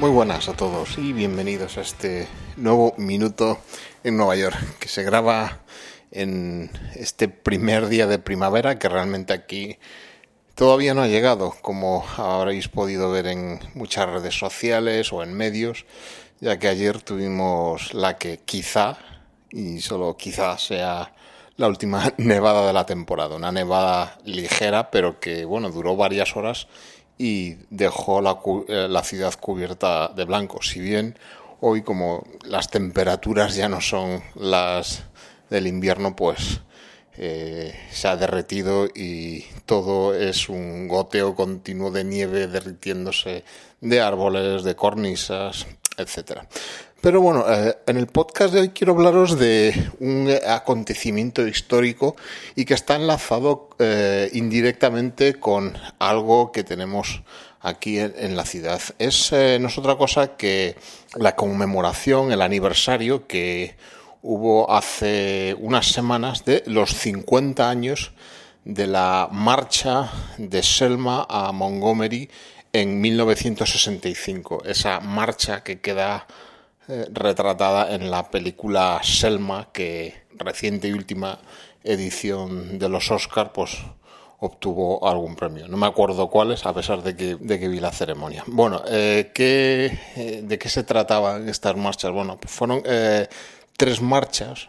Muy buenas a todos y bienvenidos a este nuevo minuto en Nueva York que se graba en este primer día de primavera que realmente aquí todavía no ha llegado, como habréis podido ver en muchas redes sociales o en medios, ya que ayer tuvimos la que quizá, y solo quizá sea la última nevada de la temporada, una nevada ligera, pero que bueno, duró varias horas y dejó la, eh, la ciudad cubierta de blanco. Si bien hoy como las temperaturas ya no son las del invierno, pues eh, se ha derretido y todo es un goteo continuo de nieve derritiéndose de árboles, de cornisas, etcétera. Pero bueno, eh, en el podcast de hoy quiero hablaros de un acontecimiento histórico y que está enlazado eh, indirectamente con algo que tenemos aquí en, la ciudad. Es no es otra cosa que la conmemoración, el aniversario que hubo hace unas semanas de los 50 años de la marcha de Selma a Montgomery en 1965. Esa marcha que queda eh, retratada en la película Selma, que reciente y última edición de los Oscars, pues obtuvo algún premio. No me acuerdo cuáles, a pesar de que, de que vi la ceremonia. Bueno, eh, ¿qué, eh, ¿de qué se trataban estas marchas? Bueno, pues fueron tres marchas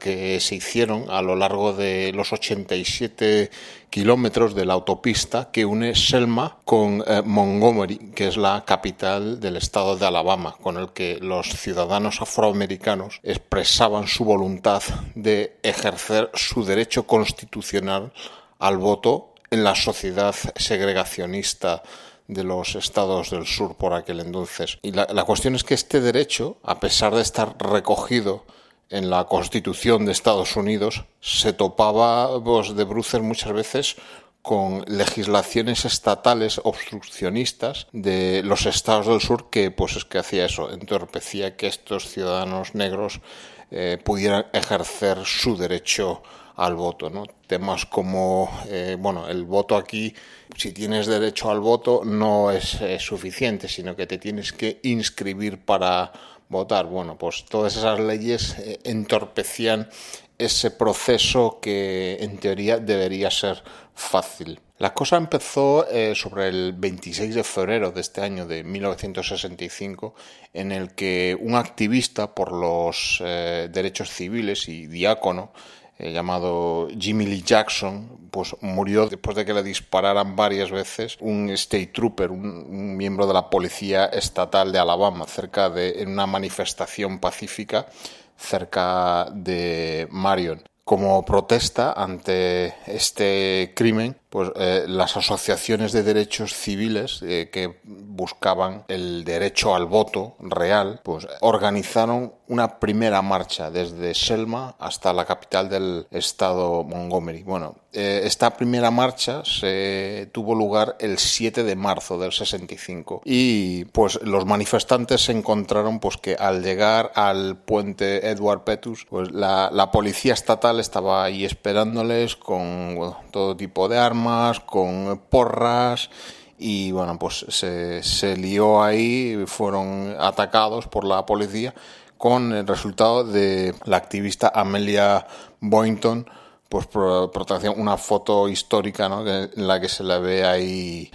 que se hicieron a lo largo de los 87 kilómetros de la autopista que une Selma con eh, Montgomery, que es la capital del estado de Alabama, con el que los ciudadanos afroamericanos expresaban su voluntad de ejercer su derecho constitucional al voto en la sociedad segregacionista de los estados del sur por aquel entonces. Y la, cuestión es que este derecho, a pesar de estar recogido en la Constitución de Estados Unidos, se topaba pues, de bruces muchas veces con legislaciones estatales obstruccionistas de los estados del sur que pues es que hacía eso, entorpecía que estos ciudadanos negros eh, pudieran ejercer su derecho al voto. ¿no? Temas como, eh, bueno, el voto aquí, si tienes derecho al voto, no es suficiente, sino que te tienes que inscribir para votar. Bueno, pues todas esas leyes eh, entorpecían ese proceso que en teoría debería ser fácil. La cosa empezó eh, sobre el 26 de febrero de este año de 1965, en el que un activista por los derechos civiles y diácono eh, llamado Jimmy Lee Jackson, pues murió después de que le dispararan varias veces un state trooper, un, miembro de la policía estatal de Alabama, cerca de en una manifestación pacífica cerca de Marion. Como protesta ante este crimen, pues eh, las asociaciones de derechos civiles eh, que buscaban el derecho al voto real, pues organizaron una primera marcha desde Selma hasta la capital del estado Montgomery. Bueno, eh, esta primera marcha se tuvo lugar el 7 de marzo del 65 y pues los manifestantes se encontraron pues que al llegar al puente Edward Petus, pues la, la policía estatal estaba ahí esperándoles con todo tipo de armas, con porras y bueno, pues se, se lió ahí, fueron atacados por la policía con el resultado de la activista Amelia Boynton pues protección una foto histórica ¿no? en la que se la ve ahí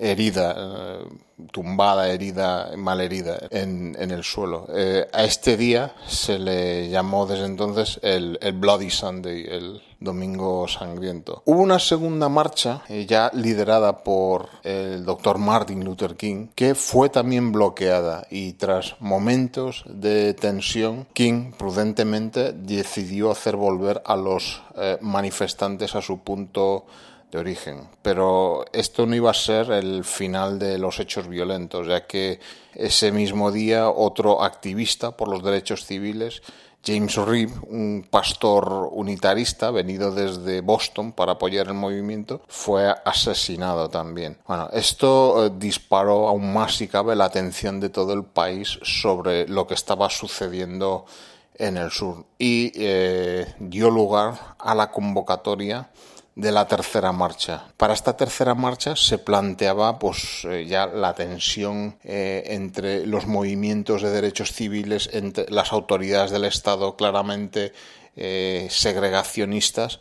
herida, eh, tumbada, herida, mal herida en, en el suelo. Eh, a este día se le llamó desde entonces el, el Bloody Sunday, el, Domingo Sangriento. Hubo una segunda marcha, eh, ya liderada por el doctor Martin Luther King, que fue también bloqueada y tras momentos de tensión, King prudentemente decidió hacer volver a los eh, manifestantes a su punto de origen. Pero esto no iba a ser el final de los hechos violentos, ya que ese mismo día otro activista por los derechos civiles, James Reeb, un pastor unitarista venido desde Boston para apoyar el movimiento, fue asesinado también. Bueno, esto eh, disparó aún más, si cabe, la atención de todo el país sobre lo que estaba sucediendo en el sur y eh, dio lugar a la convocatoria de la tercera marcha. Para esta tercera marcha se planteaba pues eh, ya la tensión eh, entre los movimientos de derechos civiles, entre las autoridades del Estado claramente eh, segregacionistas,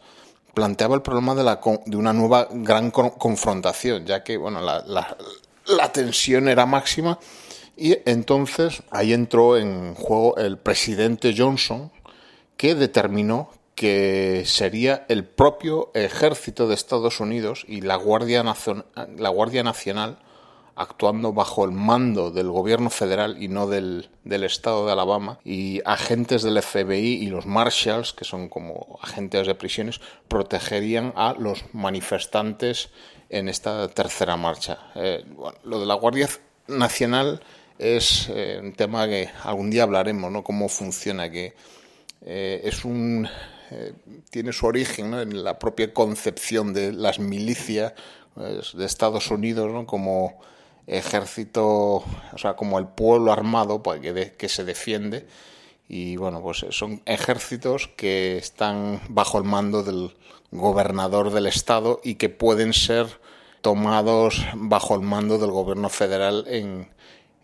planteaba el problema de, la, de una nueva gran confrontación, ya que bueno, la, la tensión era máxima y entonces ahí entró en juego el presidente Johnson que determinó que sería el propio ejército de Estados Unidos y la Guardia, la Guardia Nacional actuando bajo el mando del gobierno federal y no del, del, estado de Alabama, y agentes del FBI y los marshals, que son como agentes de prisiones, protegerían a los manifestantes en esta tercera marcha. Eh, lo de la Guardia Nacional es eh, un tema que algún día hablaremos, ¿no? Cómo funciona, que eh, es un eh, tiene su origen en la propia concepción de las milicias pues, de Estados Unidos como ejército, o sea, como el pueblo armado pues, que, que se defiende. Y bueno, pues son ejércitos que están bajo el mando del gobernador del estado y que pueden ser tomados bajo el mando del gobierno federal en,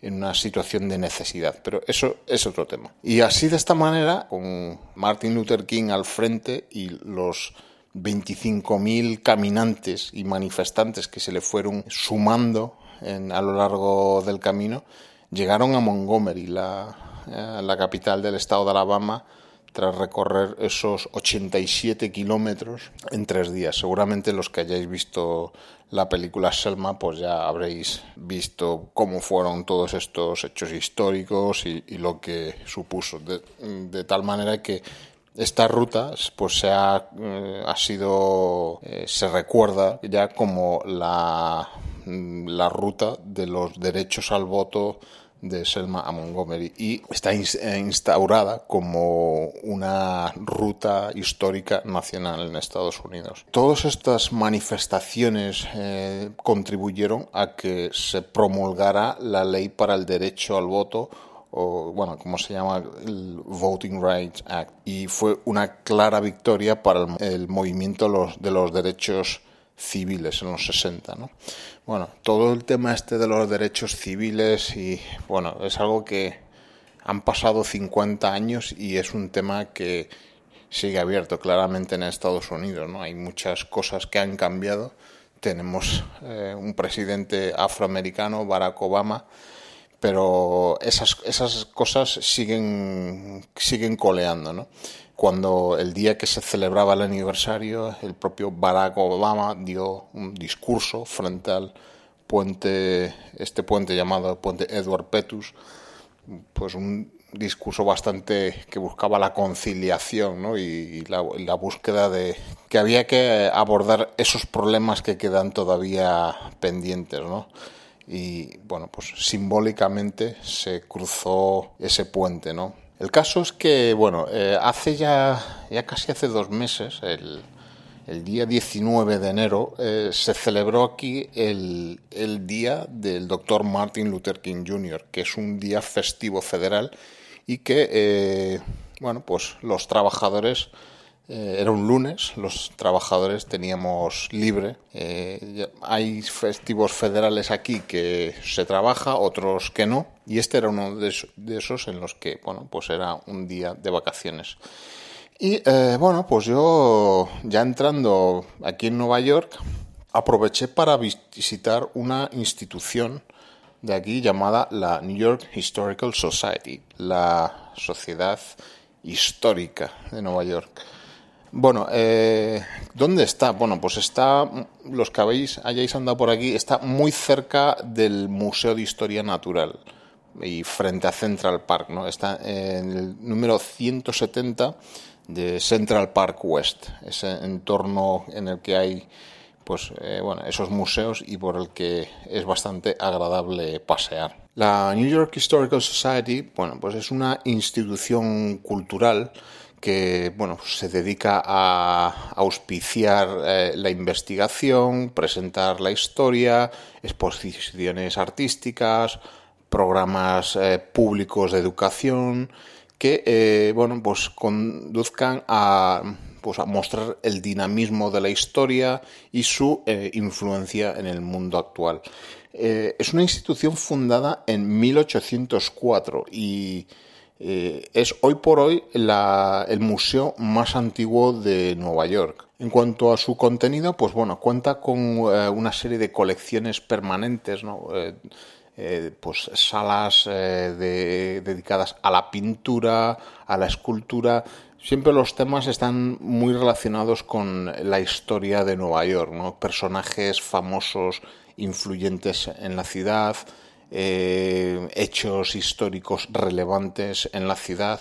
en una situación de necesidad. Pero eso es otro tema. Y así de esta manera, con Martin Luther King al frente y los 25.000 caminantes y manifestantes que se le fueron sumando a lo largo del camino, llegaron a Montgomery, la, eh, la capital del estado de Alabama, tras recorrer esos 87 kilómetros en tres días. Seguramente los que hayáis visto la película Selma, pues ya habréis visto cómo fueron todos estos hechos históricos y, lo que supuso. De, tal manera que esta ruta pues se ha, eh, ha sido eh, se recuerda ya como la, la ruta de los derechos al voto de Selma a Montgomery y está eh, instaurada como una ruta histórica nacional en Estados Unidos. Todas estas manifestaciones eh, contribuyeron a que se promulgara la ley para el derecho al voto o bueno, como se llama el Voting Rights Act y fue una clara victoria para el, movimiento de los derechos civiles en los 60, ¿no? Bueno, todo el tema este de los derechos civiles y bueno, es algo que han pasado 50 años y es un tema que sigue abierto claramente en Estados Unidos, ¿no? Hay muchas cosas que han cambiado. Tenemos eh, un presidente afroamericano, Barack Obama, pero esas, esas cosas siguen, siguen coleando, ¿no? cuando el día que se celebraba el aniversario, el propio Barack Obama dio un discurso frente al puente, este puente llamado Puente Edward Petus, pues un discurso bastante que buscaba la conciliación ¿no? y, la, la, búsqueda de que había que abordar esos problemas que quedan todavía pendientes, ¿no? Y bueno, pues simbólicamente se cruzó ese puente, ¿no? El caso es que, bueno, eh, hace ya, ya casi hace dos meses, el, el día 19 de enero, eh, se celebró aquí el, el, día del doctor Martin Luther King Jr., que es un día festivo federal y que, eh, bueno, pues los trabajadores eh, era un lunes, los trabajadores teníamos libre. Eh, hay festivos federales aquí que se trabaja, otros que no, y este era uno de, esos en los que, bueno, pues era un día de vacaciones. Y eh, bueno, pues yo ya entrando aquí en Nueva York, aproveché para visitar una institución de aquí llamada la New York Historical Society, la Sociedad Histórica de Nueva York. Bueno, eh, ¿dónde está? Bueno, pues está, los que habéis, hayáis andado por aquí, está muy cerca del Museo de Historia Natural y frente a Central Park, ¿no? Está en el número 170 de Central Park West, ese entorno en el que hay pues eh, bueno, esos museos y por el que es bastante agradable pasear. La New York Historical Society, bueno, pues es una institución cultural que bueno, se dedica a auspiciar eh, la investigación, presentar la historia, exposiciones artísticas, programas eh, públicos de educación que eh, bueno, pues conduzcan a, pues a mostrar el dinamismo de la historia y su influencia en el mundo actual. es una institución fundada en 1804 y es hoy por hoy el museo más antiguo de Nueva York. En cuanto a su contenido, pues bueno, cuenta con una serie de colecciones permanentes, ¿no? Eh, pues salas eh, dedicadas a la pintura, a la escultura. Siempre los temas están muy relacionados con la historia de Nueva York, ¿no? personajes famosos, influyentes en la ciudad, eh, hechos históricos relevantes en la ciudad.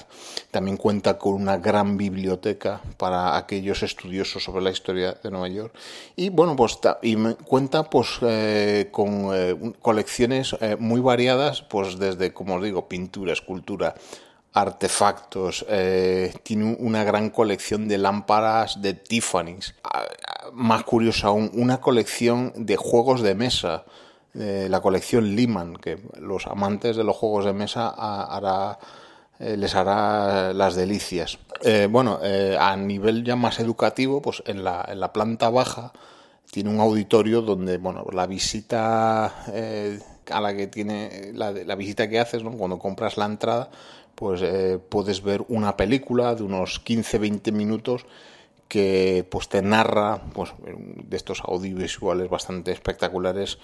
También cuenta con una gran biblioteca para aquellos estudiosos sobre la historia de Nueva York. Y bueno, pues y cuenta pues eh, con eh, colecciones muy variadas, pues desde, como os digo, pintura, escultura, artefactos, tiene una gran colección de lámparas de Tiffany's. Ah, más curioso aún, una colección de juegos de mesa la colección Lehman, que los amantes de los juegos de mesa hará, eh, les hará las delicias. Eh, bueno, eh, a nivel ya más educativo, pues en la, en la planta baja tiene un auditorio donde, bueno, la visita a la que tiene, la, la visita que haces, ¿no? cuando compras la entrada, pues puedes ver una película de unos 15-20 minutos que pues te narra pues de estos audiovisuales bastante espectaculares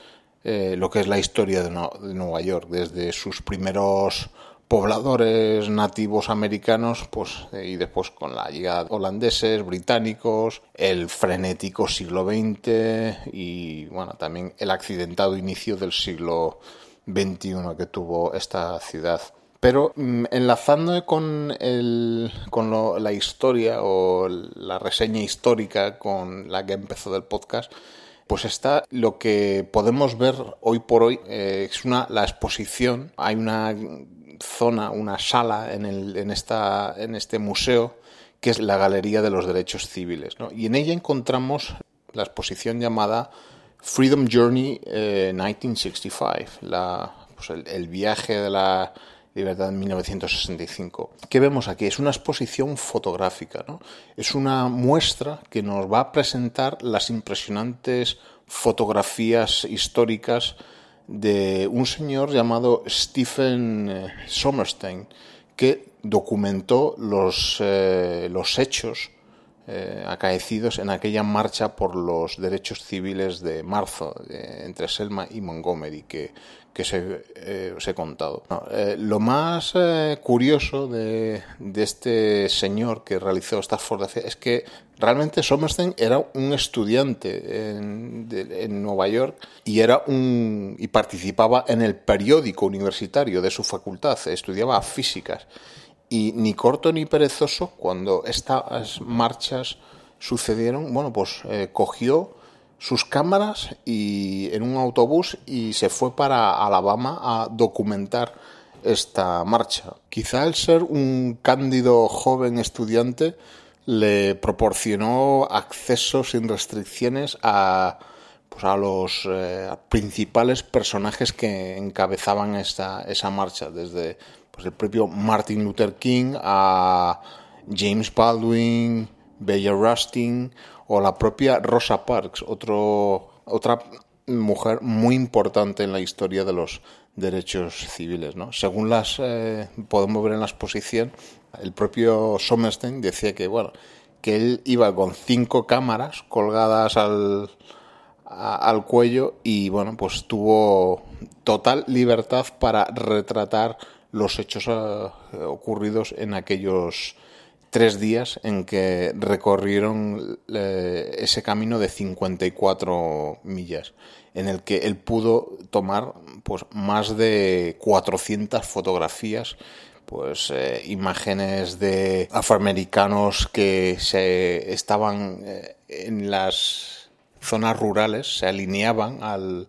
eh, lo que es la historia de, Nueva York, desde sus primeros pobladores nativos americanos, pues y después con la llegada de holandeses, británicos, el frenético siglo XX y bueno también el accidentado inicio del siglo XXI que tuvo esta ciudad. Pero mm, enlazando con, el, con la historia o la reseña histórica con la que empezó del podcast, pues está lo que podemos ver hoy por hoy, eh, es una, la exposición, hay una zona, una sala en, el, en, esta, en este museo que es la Galería de los Derechos Civiles. Y en ella encontramos la exposición llamada Freedom Journey 1965, eh, la, pues el, viaje de la Libertad en 1965. ¿Qué vemos aquí? Es una exposición fotográfica, ¿no? Es una muestra que nos va a presentar las impresionantes fotografías históricas de un señor llamado Stephen eh, Sommerstein, que documentó los, eh, los hechos eh, acaecidos en aquella marcha por los derechos civiles de marzo entre Selma y Montgomery que, que se, eh, os he contado. Eh, lo más curioso de, de, este señor que realizó estas fotografías es que realmente Somerstein era un estudiante en, en, Nueva York y era un y participaba en el periódico universitario de su facultad, estudiaba físicas y ni corto ni perezoso, cuando estas marchas sucedieron, bueno, pues eh, cogió sus cámaras y en un autobús y se fue para Alabama a documentar esta marcha. Quizá el ser un cándido joven estudiante le proporcionó acceso sin restricciones a, pues a los eh, principales personajes que encabezaban esta, esa marcha, desde pues el propio Martin Luther King a James Baldwin, Bella Rustin o la propia Rosa Parks, otro, otra mujer muy importante en la historia de los derechos civiles. ¿no? Según las eh, podemos ver en la exposición, el propio Sommerstein decía que bueno que él iba con cinco cámaras colgadas al, al cuello y bueno pues tuvo total libertad para retratar los hechos eh, ocurridos en aquellos tres días en que recorrieron ese camino de 54 millas, en el que él pudo tomar pues, más de 400 fotografías pues eh, imágenes de afroamericanos que se estaban eh, en las zonas rurales, se alineaban al,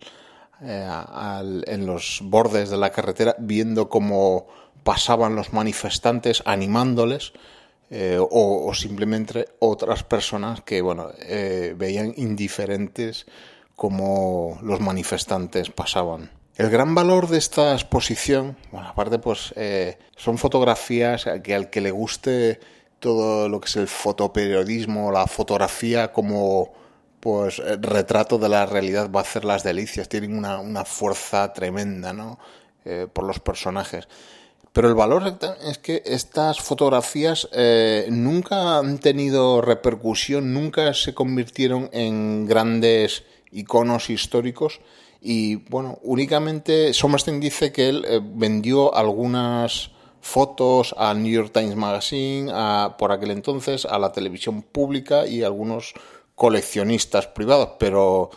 en los bordes de la carretera viendo cómo pasaban los manifestantes animándoles eh, o, simplemente otras personas que bueno eh, veían indiferentes como los manifestantes pasaban. El gran valor de esta exposición, bueno, aparte pues eh, son fotografías que al que le guste todo lo que es el fotoperiodismo, la fotografía como pues retrato de la realidad va a hacer las delicias, tienen una, una fuerza tremenda, ¿no? por los personajes. Pero el valor es que estas fotografías eh, nunca han tenido repercusión, nunca se convirtieron en grandes iconos históricos y bueno, únicamente Somerstein dice que él eh, vendió algunas fotos al New York Times Magazine, a, por aquel entonces a la televisión pública y a algunos coleccionistas privados, pero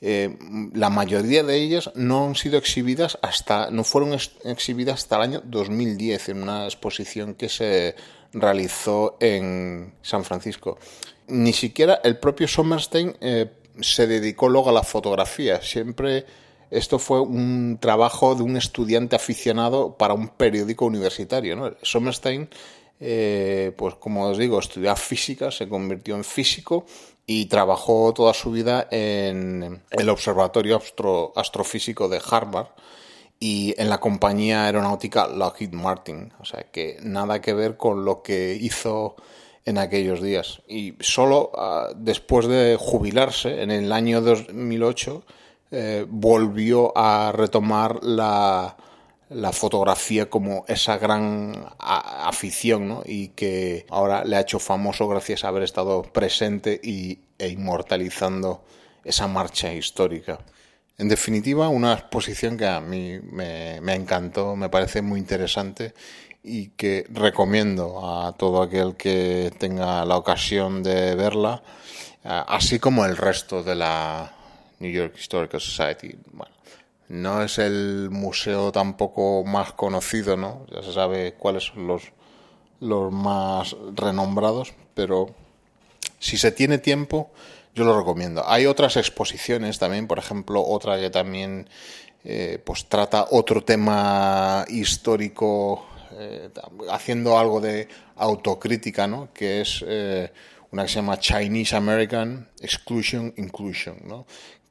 eh, la mayoría de ellas no han sido exhibidas hasta, no fueron exhibidas hasta el año 2010 en una exposición que se realizó en San Francisco. Ni siquiera el propio Sommerstein eh, se dedicó luego a la fotografía. Siempre esto fue un trabajo de un estudiante aficionado para un periódico universitario. ¿no? Sommerstein, eh, pues como os digo, estudió física, se convirtió en físico y trabajó toda su vida en el Observatorio Astrofísico de Harvard y en la compañía aeronáutica Lockheed Martin. O sea que nada que ver con lo que hizo en aquellos días. Y solo ah, después de jubilarse, en el año 2008, eh, volvió a retomar la, la fotografía como esa gran afición ¿no? y que ahora le ha hecho famoso gracias a haber estado presente y, e inmortalizando esa marcha histórica. En definitiva, una exposición que a mí me, me encantó, me parece muy interesante y que recomiendo a todo aquel que tenga la ocasión de verla, así como el resto de la New York Historical Society. No es el museo tampoco más conocido, ¿no? Ya se sabe cuáles son los, los más renombrados, pero si se tiene tiempo, yo lo recomiendo. Hay otras exposiciones también, por ejemplo, otra que también eh, pues trata otro tema histórico, eh, haciendo algo de autocrítica, ¿no? Que es eh, una que se llama Chinese American Exclusion Inclusion, ¿no?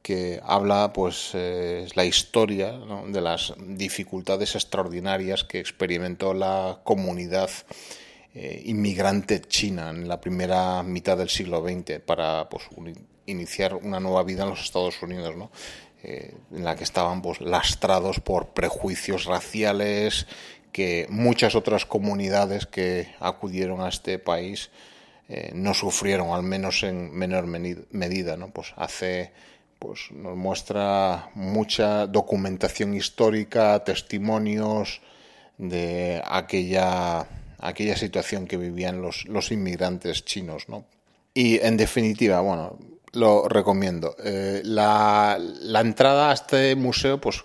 Que habla pues eh, la historia de las dificultades extraordinarias que experimentó la comunidad eh, inmigrante china en la primera mitad del siglo XX para pues, iniciar una nueva vida en los Estados Unidos, ¿no? Eh, en la que estaban pues, lastrados por prejuicios raciales que muchas otras comunidades que acudieron a este país no sufrieron, al menos en menor medida. ¿no? Pues hace pues nos muestra mucha documentación histórica, testimonios de aquella, aquella situación que vivían los, los inmigrantes chinos, ¿no? Y en definitiva, bueno, lo recomiendo. Eh, la, la, entrada a este museo, pues,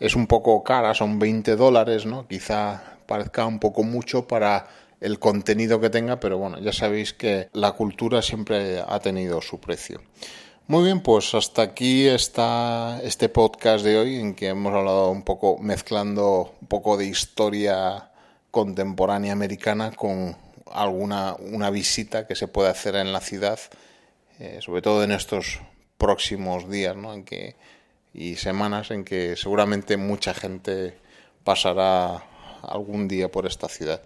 es un poco cara, son 20 dólares, ¿no? Quizá parezca un poco mucho para el contenido que tenga, pero bueno, ya sabéis que la cultura siempre ha tenido su precio. Muy bien, pues hasta aquí está este podcast de hoy en que hemos hablado un poco, mezclando un poco de historia contemporánea americana con alguna una visita que se puede hacer en la ciudad, eh, sobre todo en estos próximos días ¿no? en que, y semanas en que seguramente mucha gente pasará algún día por esta ciudad.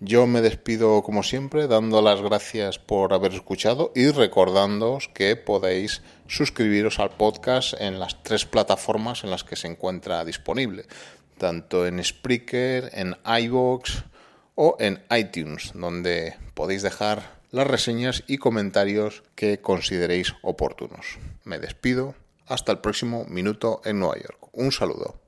Yo me despido como siempre dando las gracias por haber escuchado y recordándoos que podéis suscribiros al podcast en las tres plataformas en las que se encuentra disponible, tanto en Spreaker, en iVoox o en iTunes, donde podéis dejar las reseñas y comentarios que consideréis oportunos. Me despido. Hasta el próximo minuto en Nueva York. Un saludo.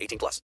18 plus.